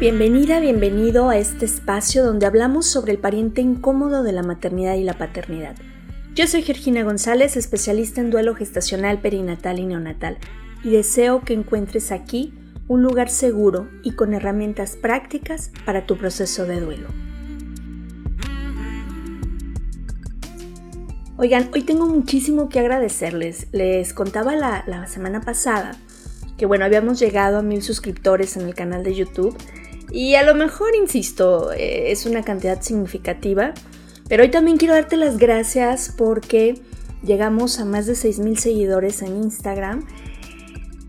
Bienvenida, bienvenido a este espacio donde hablamos sobre el pariente incómodo de la maternidad y la paternidad. Yo soy Georgina González, especialista en duelo gestacional, perinatal y neonatal, y deseo que encuentres aquí un lugar seguro y con herramientas prácticas para tu proceso de duelo. Oigan, hoy tengo muchísimo que agradecerles. Les contaba la, la semana pasada que bueno, habíamos llegado a mil suscriptores en el canal de YouTube y a lo mejor, insisto, eh, es una cantidad significativa. Pero hoy también quiero darte las gracias porque llegamos a más de 6.000 seguidores en Instagram.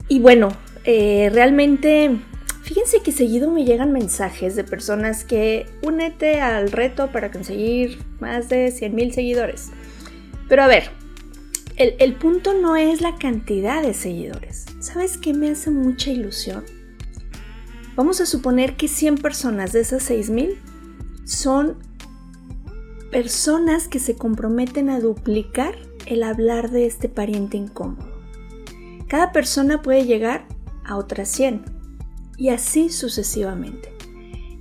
Y bueno, eh, realmente, fíjense que seguido me llegan mensajes de personas que únete al reto para conseguir más de 100.000 seguidores. Pero a ver, el, el punto no es la cantidad de seguidores. ¿Sabes qué me hace mucha ilusión? Vamos a suponer que 100 personas de esas 6.000 son personas que se comprometen a duplicar el hablar de este pariente incómodo. Cada persona puede llegar a otras 100 y así sucesivamente.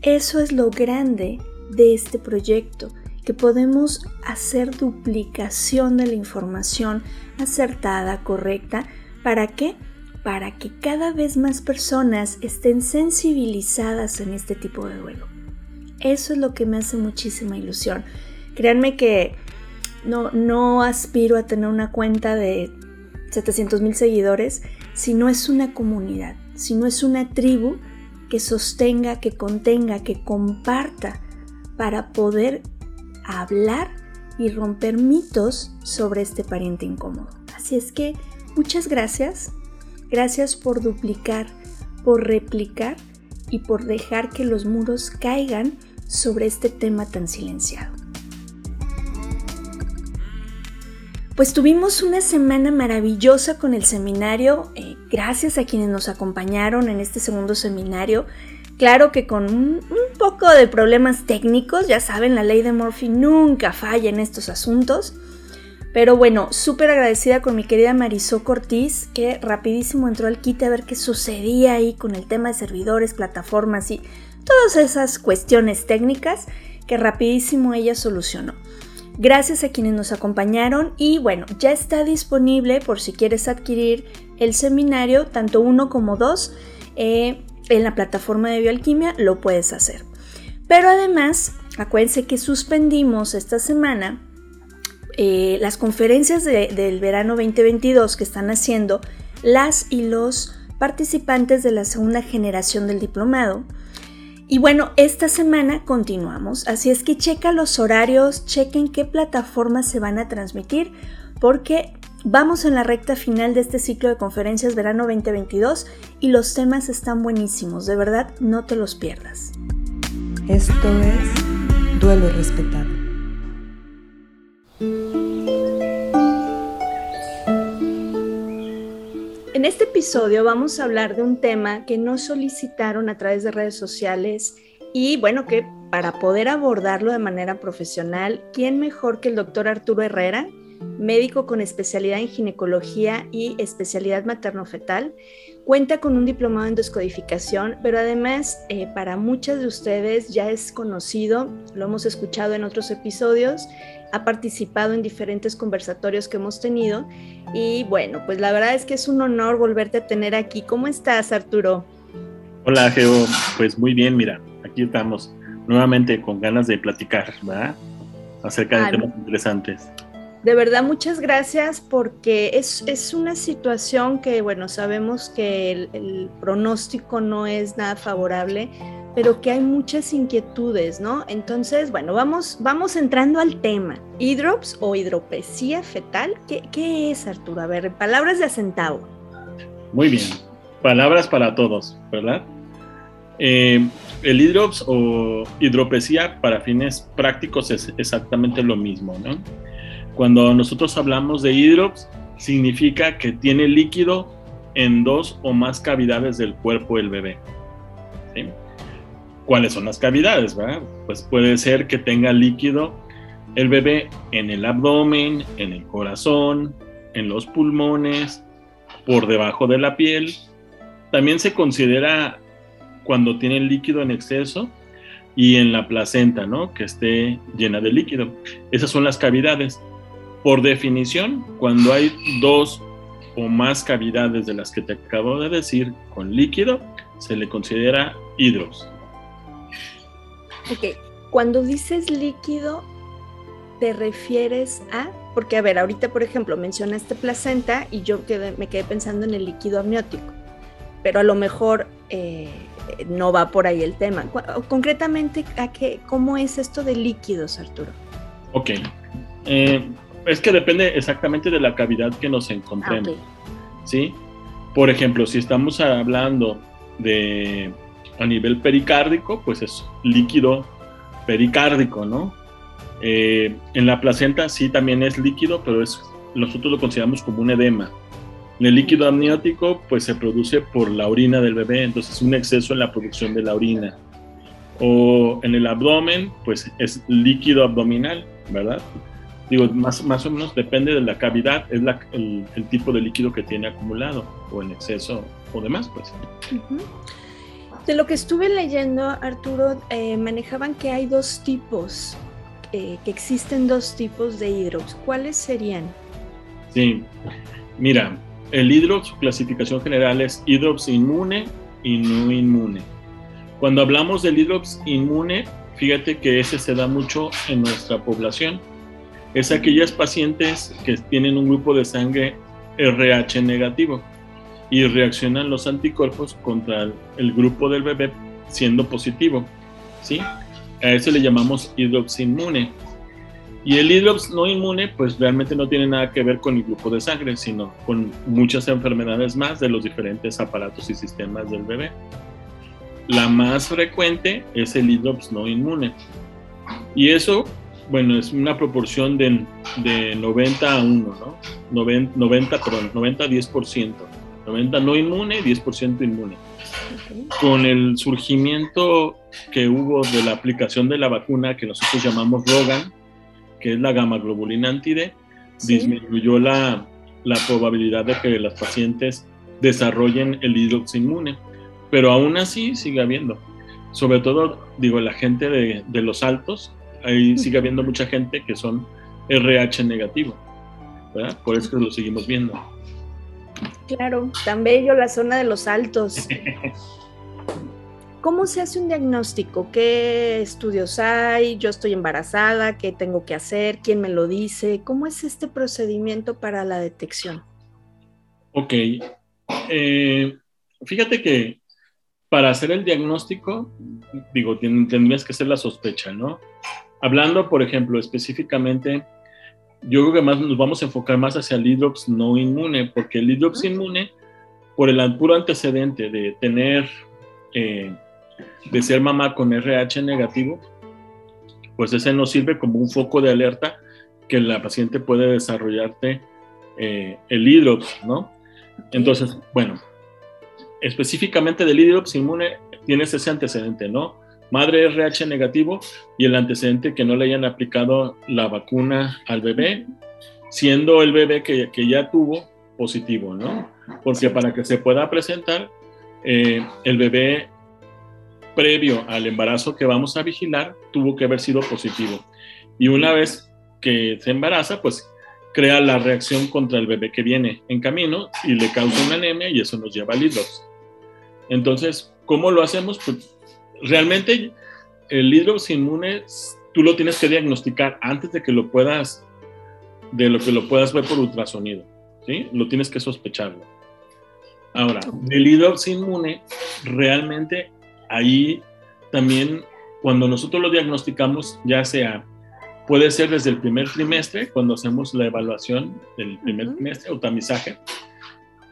Eso es lo grande de este proyecto, que podemos hacer duplicación de la información acertada, correcta. ¿Para qué? Para que cada vez más personas estén sensibilizadas en este tipo de duelo. Eso es lo que me hace muchísima ilusión. Créanme que no, no aspiro a tener una cuenta de 700 mil seguidores si no es una comunidad, si no es una tribu que sostenga, que contenga, que comparta para poder hablar y romper mitos sobre este pariente incómodo. Así es que muchas gracias Gracias por duplicar, por replicar y por dejar que los muros caigan sobre este tema tan silenciado. Pues tuvimos una semana maravillosa con el seminario, eh, gracias a quienes nos acompañaron en este segundo seminario. Claro que con un, un, poco de problemas técnicos, ya saben, la ley de Murphy nunca falla en estos asuntos. Pero bueno, súper agradecida con mi querida Marisol Cortiz, que rapidísimo entró al kit a ver qué sucedía ahí con el tema de servidores, plataformas y todas esas cuestiones técnicas que rapidísimo ella solucionó. Gracias a quienes nos acompañaron y bueno, ya está disponible por si quieres adquirir el seminario, tanto uno como dos, eh, en la plataforma de bioalquimia lo puedes hacer. Pero además, acuérdense que suspendimos esta semana eh, las conferencias del verano 2022 que están haciendo las y los participantes de la segunda generación del diplomado. Y bueno, esta semana continuamos, así es que checa los horarios, chequen qué plataformas se van a transmitir, porque vamos en la recta final de este ciclo de conferencias verano 2022 y los temas están buenísimos, de verdad no te los pierdas. Esto es Duelo Respetado. En este episodio vamos a hablar de un tema que nos solicitaron a través de redes sociales y bueno, que para poder abordarlo de manera profesional, ¿quién mejor que el doctor Arturo Herrera, médico con especialidad en ginecología y especialidad materno-fetal? Cuenta con un diplomado en descodificación, pero además eh, para muchas de ustedes ya es conocido, lo hemos escuchado en otros episodios, ha participado en diferentes conversatorios que hemos tenido y bueno, pues la verdad es que es un honor volverte a tener aquí. ¿Cómo estás, Arturo? Hola, Geo. Pues muy bien, mira, aquí estamos nuevamente con ganas de platicar, ¿verdad? Acerca de temas interesantes. De verdad, muchas gracias porque es, es una situación que, bueno, sabemos que el, pronóstico no es nada favorable, pero que hay muchas inquietudes, ¿no? Entonces, bueno, vamos, vamos entrando al tema. ¿Hidrops o hidropesía fetal? ¿Qué, es, Arturo? A ver, palabras de acentavo. Muy bien, palabras para todos, ¿verdad? Eh, el hidrops o hidropesía para fines prácticos es exactamente lo mismo, ¿no? Cuando nosotros hablamos de hidrops, significa que tiene líquido en dos o más cavidades del cuerpo del bebé. cuáles son las cavidades. Pues puede ser que tenga líquido el bebé en el abdomen, en el corazón, en los pulmones, por debajo de la piel. También se considera cuando tienen líquido en exceso y en la placenta, ¿no? Que esté llena de líquido. Esas son las cavidades. Por definición, cuando hay dos o más cavidades de las que te acabo de decir con líquido, se le considera hidros. Ok, cuando dices líquido, ¿te refieres a? Porque, a ver, ahorita, por ejemplo, mencionaste placenta y yo me quedé pensando en el líquido amniótico, pero a lo mejor eh, no va por ahí el tema. Concretamente, ¿a qué, ¿cómo es esto de líquidos, Arturo? Ok. Eh, es que depende exactamente de la cavidad que nos encontremos. Ah, ¿Sí? Por ejemplo, si estamos hablando de a nivel pericárdico, pues es líquido pericárdico, ¿no? Eh, en la placenta sí también es líquido, pero es, nosotros lo consideramos como un edema. El líquido amniótico pues se produce por la orina del bebé, entonces es un exceso en la producción de la orina. O en el abdomen pues es líquido abdominal, ¿verdad? Digo, más, más o menos depende de la cavidad, es el, tipo de líquido que tiene acumulado o en exceso o demás, pues. De lo que estuve leyendo, Arturo, eh, manejaban que hay dos tipos, eh, que existen dos tipos de hidrops. ¿Cuáles serían? Sí, mira, el hidrops, su clasificación general es hidrops inmune y no inmune. Cuando hablamos del hidrops inmune, fíjate que ese se da mucho en nuestra población. Es aquellas pacientes que tienen un grupo de sangre RH negativo y reaccionan los anticuerpos contra el grupo del bebé siendo positivo. ¿sí? A eso le llamamos hidrops inmune. Y el hidrops no inmune, pues realmente no tiene nada que ver con el grupo de sangre, sino con muchas enfermedades más de los diferentes aparatos y sistemas del bebé. La más frecuente es el hidrops no inmune. Y eso, bueno, es una proporción de, de 90 a 1, ¿no? 90, 90 perdón, 90 a 10%. 90 no inmune, 10% inmune. Con el surgimiento que hubo de la aplicación de la vacuna que nosotros llamamos Rogan, que es la gamma globulina anti-D, disminuyó la, la, probabilidad de que las pacientes desarrollen el hidrox inmune. Pero aún así sigue habiendo. Sobre todo, digo, la gente de, de los altos, ahí sigue habiendo mucha gente que son RH negativo. ¿verdad? Por eso que lo seguimos viendo. Claro, tan bello la zona de los altos. ¿Cómo se hace un diagnóstico? ¿Qué estudios hay? ¿Yo estoy embarazada? ¿Qué tengo que hacer? ¿Quién me lo dice? ¿Cómo es este procedimiento para la detección? Ok. Eh, fíjate que para hacer el diagnóstico, digo, tendrías que hacer la sospecha, ¿no? Hablando, por ejemplo, específicamente, yo creo que más nos vamos a enfocar más hacia el hidrox no inmune, porque el hidrox inmune, por el puro antecedente de tener eh, de ser mamá con RH negativo, pues ese nos sirve como un foco de alerta que la paciente puede desarrollarte eh, el hidrops, ¿no? Entonces, bueno, específicamente del hidrops inmune tienes ese antecedente, ¿no? Madre RH negativo y el antecedente que no le hayan aplicado la vacuna al bebé, siendo el bebé que, que ya tuvo positivo, ¿no? Porque para que se pueda presentar, eh, el bebé previo al embarazo que vamos a vigilar tuvo que haber sido positivo. Y una vez que se embaraza, pues crea la reacción contra el bebé que viene en camino y le causa una anemia y eso nos lleva al hidrox. Entonces, ¿cómo lo hacemos? Pues realmente el hidrox inmune tú lo tienes que diagnosticar antes de que lo puedas de lo que lo puedas ver por ultrasonido, ¿sí? Lo tienes que sospecharlo. Ahora, el hidrox inmune realmente ahí también cuando nosotros lo diagnosticamos, ya sea, puede ser desde el primer trimestre, cuando hacemos la evaluación del primer trimestre o tamizaje.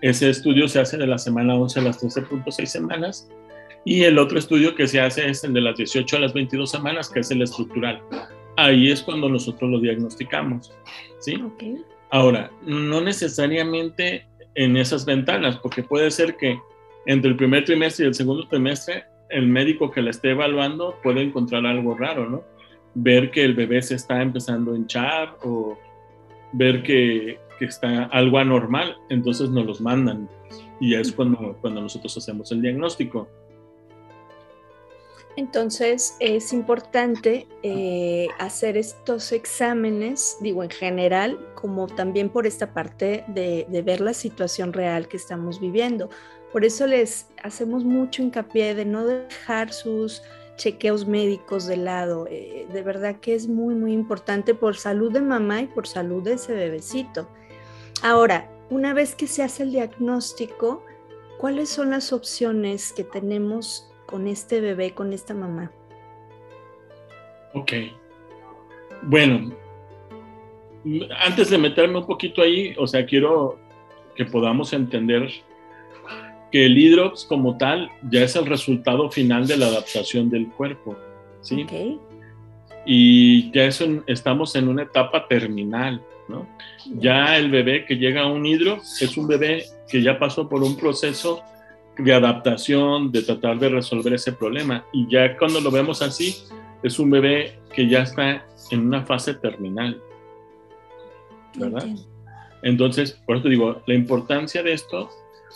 Ese estudio se hace de la semana 11 a las 13.6 semanas. Y el otro estudio que se hace es el de las 18 a las 22 semanas, que es el estructural. Ahí es cuando nosotros lo diagnosticamos. ¿sí? Ahora, no necesariamente en esas ventanas, porque puede ser que entre el primer trimestre y el segundo trimestre el médico que la esté evaluando puede encontrar algo raro, ¿no? Ver que el bebé se está empezando a hinchar o ver que, está algo anormal, entonces nos los mandan y es cuando, cuando nosotros hacemos el diagnóstico. Entonces es importante eh, hacer estos exámenes, digo en general, como también por esta parte de, ver la situación real que estamos viviendo. Por eso les hacemos mucho hincapié de no dejar sus chequeos médicos de lado. Eh, de verdad que es muy, muy importante por salud de mamá y por salud de ese bebecito. Ahora, una vez que se hace el diagnóstico, ¿cuáles son las opciones que tenemos con este bebé, con esta mamá? Ok. Bueno, antes de meterme un poquito ahí, o sea, quiero que podamos entender que el hidrox como tal ya es el resultado final de la adaptación del cuerpo, ¿sí? Okay. Y ya estamos en una etapa terminal, ¿no? Ya el bebé que llega a un hidrox es un bebé que ya pasó por un proceso de adaptación, de tratar de resolver ese problema. Y ya cuando lo vemos así, es un bebé que ya está en una fase terminal. ¿Verdad? Entonces, por eso digo, la importancia de esto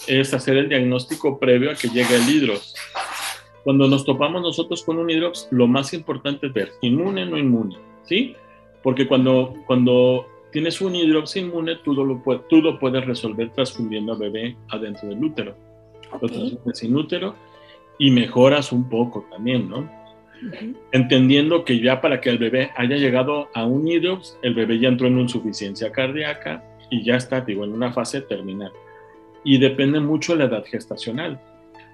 es hacer el diagnóstico previo a que llegue el hidrox. Cuando nos topamos nosotros con un hidrox, lo más importante es ver inmune o no inmune, ¿sí? Porque cuando, cuando tienes un hidrox inmune, tú lo, tú lo puedes resolver transfundiendo al bebé adentro del útero sin útero y mejoras un poco también, ¿no? Entendiendo que ya para que el bebé haya llegado a un hidrox, el bebé ya entró en una insuficiencia cardíaca y ya está, digo, en una fase terminal. Y depende mucho de la edad gestacional.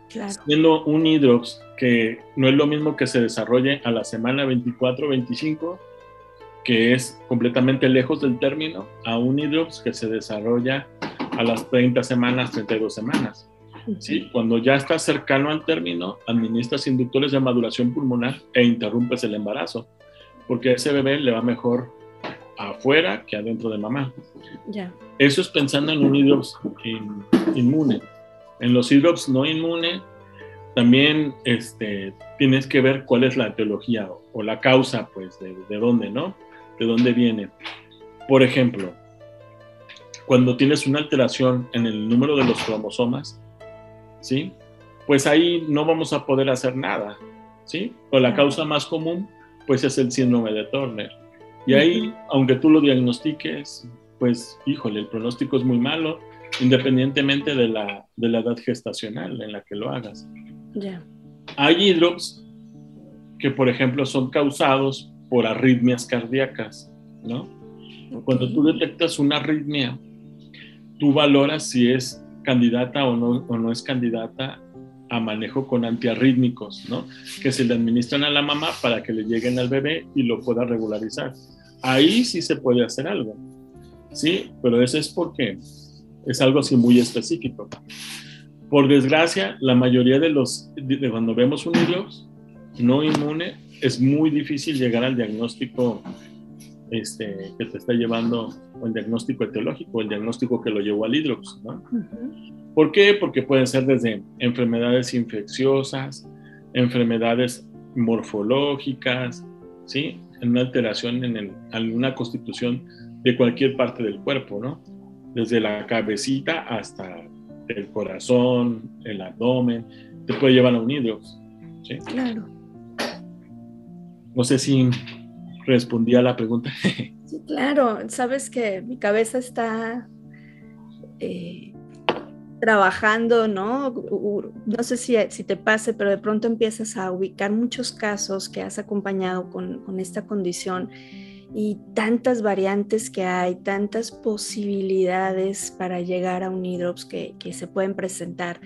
Claro. Siendo un hidrox que no es lo mismo que se desarrolle a la semana 24-25, que es completamente lejos del término, a un hidrox que se desarrolla a las 30 semanas, 32 semanas. ¿Sí? Cuando ya estás cercano al término, administras inductores de maduración pulmonar e interrumpes el embarazo, porque a ese bebé le va mejor afuera que adentro de mamá. Ya. Eso es pensando en un hidrops inmune. En los hidrops no inmune, también este, tienes que ver cuál es la etiología o, la causa, pues, de, de dónde, ¿no? De dónde viene. Por ejemplo, cuando tienes una alteración en el número de los cromosomas, ¿sí? Pues ahí no vamos a poder hacer nada, ¿sí? O la causa más común, pues es el síndrome de Turner. Y ahí, aunque tú lo diagnostiques, pues, híjole, el pronóstico es muy malo, independientemente de la, de la edad gestacional en la que lo hagas. Ya. Hay hidrops que, por ejemplo, son causados por arritmias cardíacas, ¿no? Cuando tú detectas una arritmia, tú valoras si es candidata o no, o no es candidata a manejo con antiarrítmicos, ¿no? Que se le administran a la mamá para que le lleguen al bebé y lo pueda regularizar. Ahí sí se puede hacer algo, ¿sí? Pero eso es porque es algo así muy específico. Por desgracia, la mayoría de los, de cuando vemos un hidrox no inmune, es muy difícil llegar al diagnóstico este, que te está llevando el diagnóstico etiológico, el diagnóstico que lo llevó al hidrox. ¿no? ¿Por qué? Porque pueden ser desde enfermedades infecciosas, enfermedades morfológicas, ¿sí? En una alteración en alguna constitución de cualquier parte del cuerpo, ¿no? Desde la cabecita hasta el corazón, el abdomen, te puede llevar a un hidrox. ¿sí? Claro. No sé si respondí a la pregunta. Sí, claro, sabes que mi cabeza está eh, trabajando, ¿no? No sé si, si, te pase, pero de pronto empiezas a ubicar muchos casos que has acompañado con, con esta condición y tantas variantes que hay, tantas posibilidades para llegar a un hidrops que, que se pueden presentar.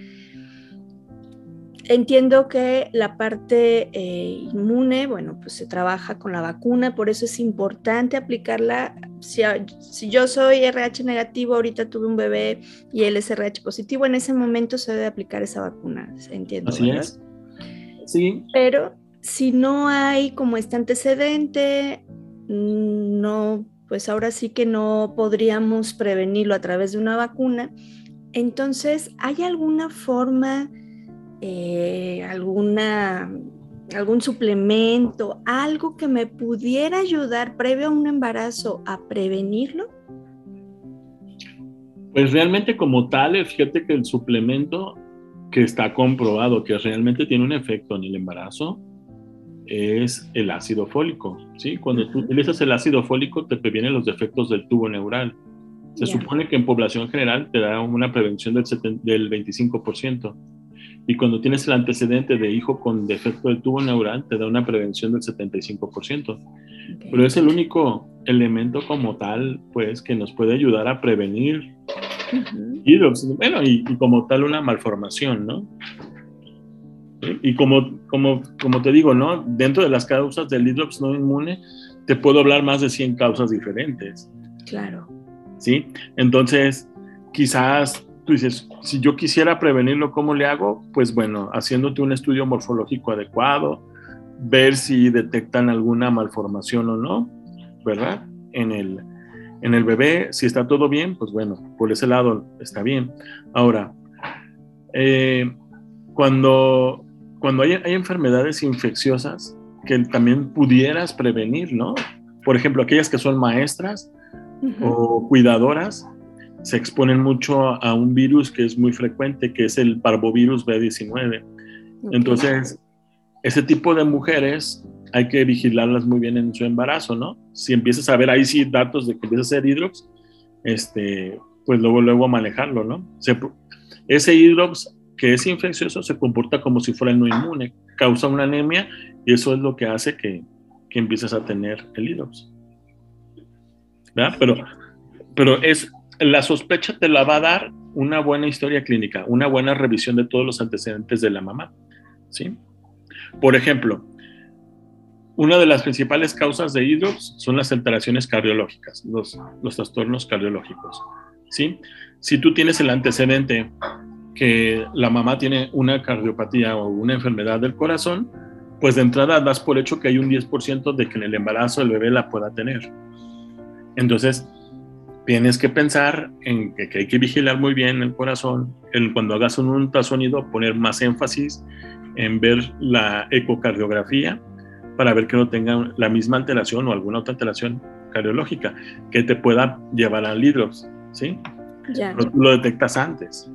Entiendo que la parte eh, inmune, bueno, pues se trabaja con la vacuna, por eso es importante aplicarla. Si, yo soy RH negativo, ahorita tuve un bebé y él es RH positivo, en ese momento se debe aplicar esa vacuna, entiendo. Así es. Sí. Pero si no hay como este antecedente, no, pues ahora sí que no podríamos prevenirlo a través de una vacuna. Entonces, ¿hay alguna forma eh, alguna, algún suplemento, algo que me pudiera ayudar previo a un embarazo a prevenirlo? Pues realmente como tal, fíjate que el suplemento que está comprobado que realmente tiene un efecto en el embarazo es el ácido fólico, ¿sí? Cuando tú utilizas el ácido fólico te previene los defectos del tubo neural. Se supone que en población general te da una prevención del, del 25%. Y cuando tienes el antecedente de hijo con defecto del tubo neural, te da una prevención del 75%. Pero es el único elemento como tal, pues, que nos puede ayudar a prevenir bueno, y, como tal una malformación, ¿no? Y como, como, como te digo, ¿no? Dentro de las causas del hidrops no inmune, te puedo hablar más de 100 causas diferentes. Claro. ¿Sí? Entonces, quizás tú dices, si yo quisiera prevenirlo, ¿cómo le hago? Pues bueno, haciéndote un estudio morfológico adecuado, ver si detectan alguna malformación o no, ¿verdad? En el, en el bebé, si está todo bien, pues bueno, por ese lado está bien. Ahora, eh, cuando, cuando hay, hay, enfermedades infecciosas que también pudieras prevenir, ¿no? Por ejemplo, aquellas que son maestras o cuidadoras, se exponen mucho a un virus que es muy frecuente, que es el parvovirus B19. Entonces, ese tipo de mujeres hay que vigilarlas muy bien en su embarazo, ¿no? Si empiezas a ver ahí sí datos de que empieza a ser hidrox, este, pues luego, luego a manejarlo, ¿no? ese hidrox que es infeccioso se comporta como si fuera no inmune, causa una anemia y eso es lo que hace que, que empieces a tener el hidrox. ¿Verdad? Pero, pero es, la sospecha te la va a dar una buena historia clínica, una buena revisión de todos los antecedentes de la mamá, ¿sí? Por ejemplo, una de las principales causas de hidrops son las alteraciones cardiológicas, los, los trastornos cardiológicos. ¿sí? Si tú tienes el antecedente que la mamá tiene una cardiopatía o una enfermedad del corazón, pues de entrada das por hecho que hay un 10% de que en el embarazo el bebé la pueda tener. Entonces, tienes que pensar en que, hay que vigilar muy bien el corazón, en cuando hagas un ultrasonido poner más énfasis en ver la ecocardiografía para ver que no tengan la misma alteración o alguna otra alteración cardiológica que te pueda llevar al hidrox, ¿sí? Ya. lo detectas antes.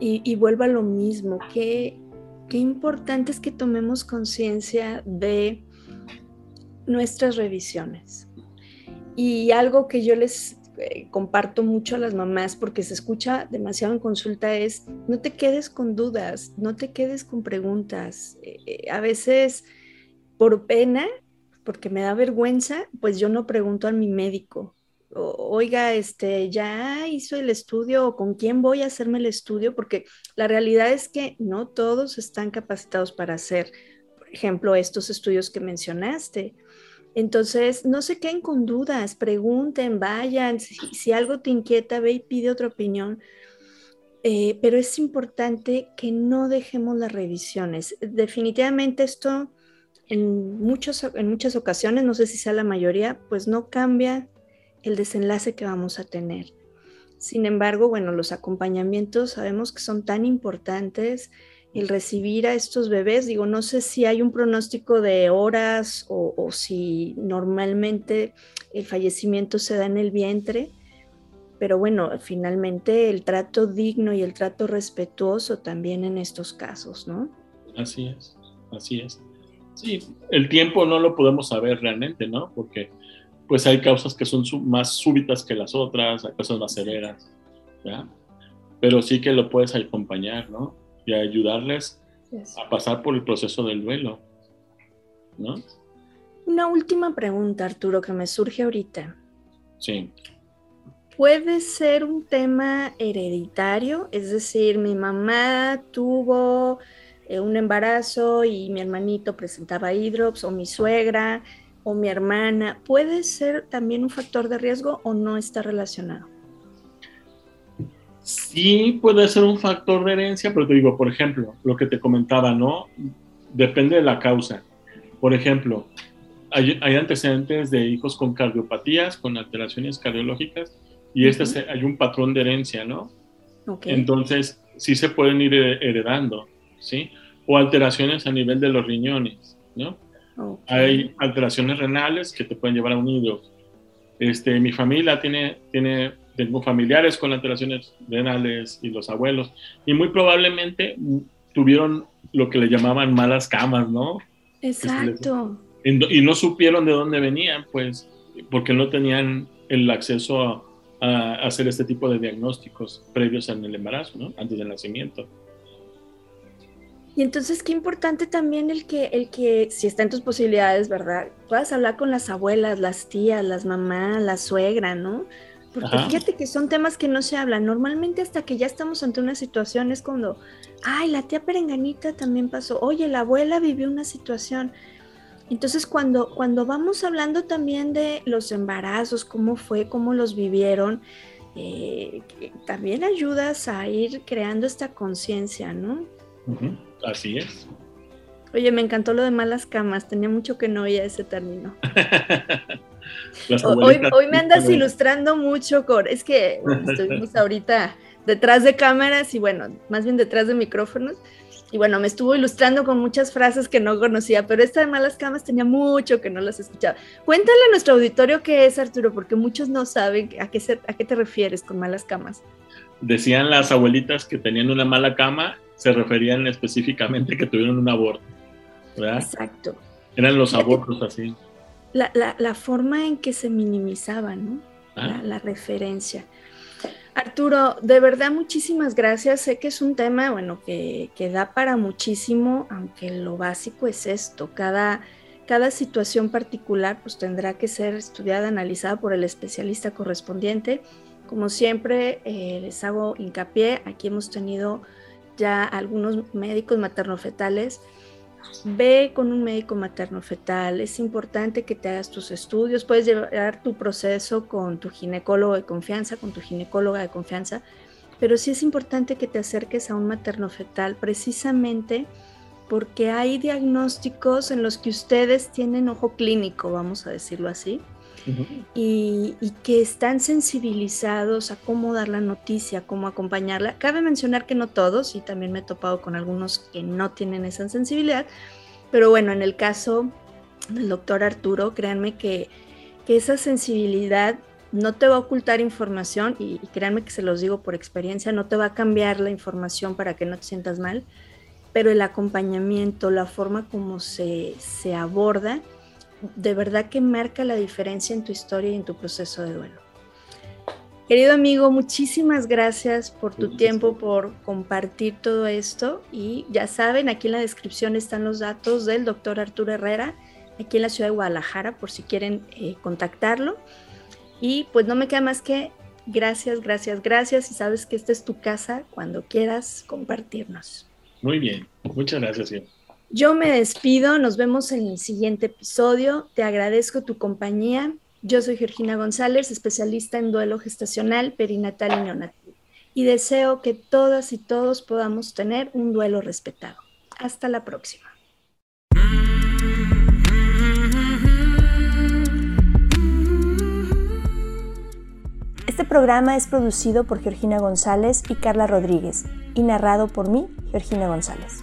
Y, y vuelva a lo mismo, qué, qué importante es que tomemos conciencia de nuestras revisiones. Y algo que yo les eh, comparto mucho a las mamás porque se escucha demasiado en consulta es no te quedes con dudas, no te quedes con preguntas. Eh, eh, a veces por pena, porque me da vergüenza, pues yo no pregunto a mi médico. Oiga, este, ya hizo el estudio o con quién voy a hacerme el estudio, porque la realidad es que no todos están capacitados para hacer, por ejemplo, estos estudios que mencionaste. Entonces, no se queden con dudas, pregunten, vayan, si, algo te inquieta, ve y pide otra opinión. Eh, pero es importante que no dejemos las revisiones. Definitivamente esto en, muchos, en muchas ocasiones, no sé si sea la mayoría, pues no cambia el desenlace que vamos a tener. Sin embargo, bueno, los acompañamientos sabemos que son tan importantes el recibir a estos bebés. Digo, no sé si hay un pronóstico de horas o, si normalmente el fallecimiento se da en el vientre, pero bueno, finalmente el trato digno y el trato respetuoso también en estos casos, ¿no? Así es, así es. Sí, el tiempo no lo podemos saber realmente, ¿no? Porque pues hay causas que son más súbitas que las otras, hay cosas más severas, ¿ya? Pero sí que lo puedes acompañar, ¿no? Y ayudarles a pasar por el proceso del duelo. ¿no? Una última pregunta, Arturo, que me surge ahorita. Sí. ¿Puede ser un tema hereditario? Es decir, mi mamá tuvo eh, un embarazo y mi hermanito presentaba hidrops o mi suegra o mi hermana. ¿Puede ser también un factor de riesgo o no está relacionado? Sí puede ser un factor de herencia, pero te digo, por ejemplo, lo que te comentaba, ¿no? Depende de la causa. Por ejemplo, hay, antecedentes de hijos con cardiopatías, con alteraciones cardiológicas, y este hay un patrón de herencia, ¿no? Entonces, sí se pueden ir heredando, ¿sí? O alteraciones a nivel de los riñones, ¿no? Hay alteraciones renales que te pueden llevar a un hidro. Este, mi familia tiene, tiene tengo familiares con alteraciones renales y los abuelos, y muy probablemente tuvieron lo que le llamaban malas camas, ¿no? Exacto. Y no supieron de dónde venían, pues, porque no tenían el acceso a, hacer este tipo de diagnósticos previos en el embarazo, ¿no? Antes del nacimiento. Y entonces qué importante también el que, el que, si está en tus posibilidades, ¿verdad? Puedas hablar con las abuelas, las tías, las mamás, la suegra, ¿no? Porque fíjate que son temas que no se hablan. Normalmente hasta que ya estamos ante una situación es cuando, ay, la tía Perenganita también pasó, oye, la abuela vivió una situación. Entonces cuando, cuando vamos hablando también de los embarazos, cómo fue, cómo los vivieron, eh, también ayudas a ir creando esta conciencia, ¿no? Así es. Oye, me encantó lo de malas camas, tenía mucho que no oía ese término. hoy, me andas ilustrando mucho, Cor. Es que estuvimos ahorita detrás de cámaras y bueno, más bien detrás de micrófonos. Y bueno, me estuvo ilustrando con muchas frases que no conocía, pero esta de malas camas tenía mucho que no las escuchaba. Cuéntale a nuestro auditorio qué es, Arturo, porque muchos no saben a qué, a qué te refieres con malas camas. Decían las abuelitas que tenían una mala cama, se referían específicamente que tuvieron un aborto. ¿Verdad? Exacto. Eran los abortos así la, forma en que se minimizaba, ¿no? Ah. La, referencia. Arturo, de verdad muchísimas gracias. Sé que es un tema, bueno, que, da para muchísimo, aunque lo básico es esto. Cada, cada situación particular pues tendrá que ser estudiada, analizada por el especialista correspondiente. Como siempre, eh, les hago hincapié, aquí hemos tenido ya algunos médicos maternofetales ve con un médico materno fetal, es importante que te hagas tus estudios, puedes llevar tu proceso con tu ginecólogo de confianza, con tu ginecóloga de confianza, pero sí es importante que te acerques a un materno fetal precisamente porque hay diagnósticos en los que ustedes tienen ojo clínico, vamos a decirlo así, y, que están sensibilizados a cómo dar la noticia, cómo acompañarla. Cabe mencionar que no todos, y también me he topado con algunos que no tienen esa sensibilidad, pero bueno, en el caso del doctor Arturo, créanme que, esa sensibilidad no te va a ocultar información y, créanme que se los digo por experiencia, no te va a cambiar la información para que no te sientas mal, pero el acompañamiento, la forma como se, se aborda, de verdad que marca la diferencia en tu historia y en tu proceso de duelo. Querido amigo, muchísimas gracias por tu tiempo, por compartir todo esto. Y ya saben, aquí en la descripción están los datos del doctor Arturo Herrera, aquí en la ciudad de Guadalajara, por si quieren eh, contactarlo. Y pues no me queda más que gracias, gracias, gracias. Y sabes que esta es tu casa cuando quieras compartirnos. Muy bien, muchas gracias. Yo me despido, nos vemos en el siguiente episodio. Te agradezco tu compañía. Yo soy Georgina González, especialista en duelo gestacional, perinatal y neonatal. Y deseo que todas y todos podamos tener un duelo respetado. Hasta la próxima. Este programa es producido por Georgina González y Carla Rodríguez y narrado por mí, Georgina González.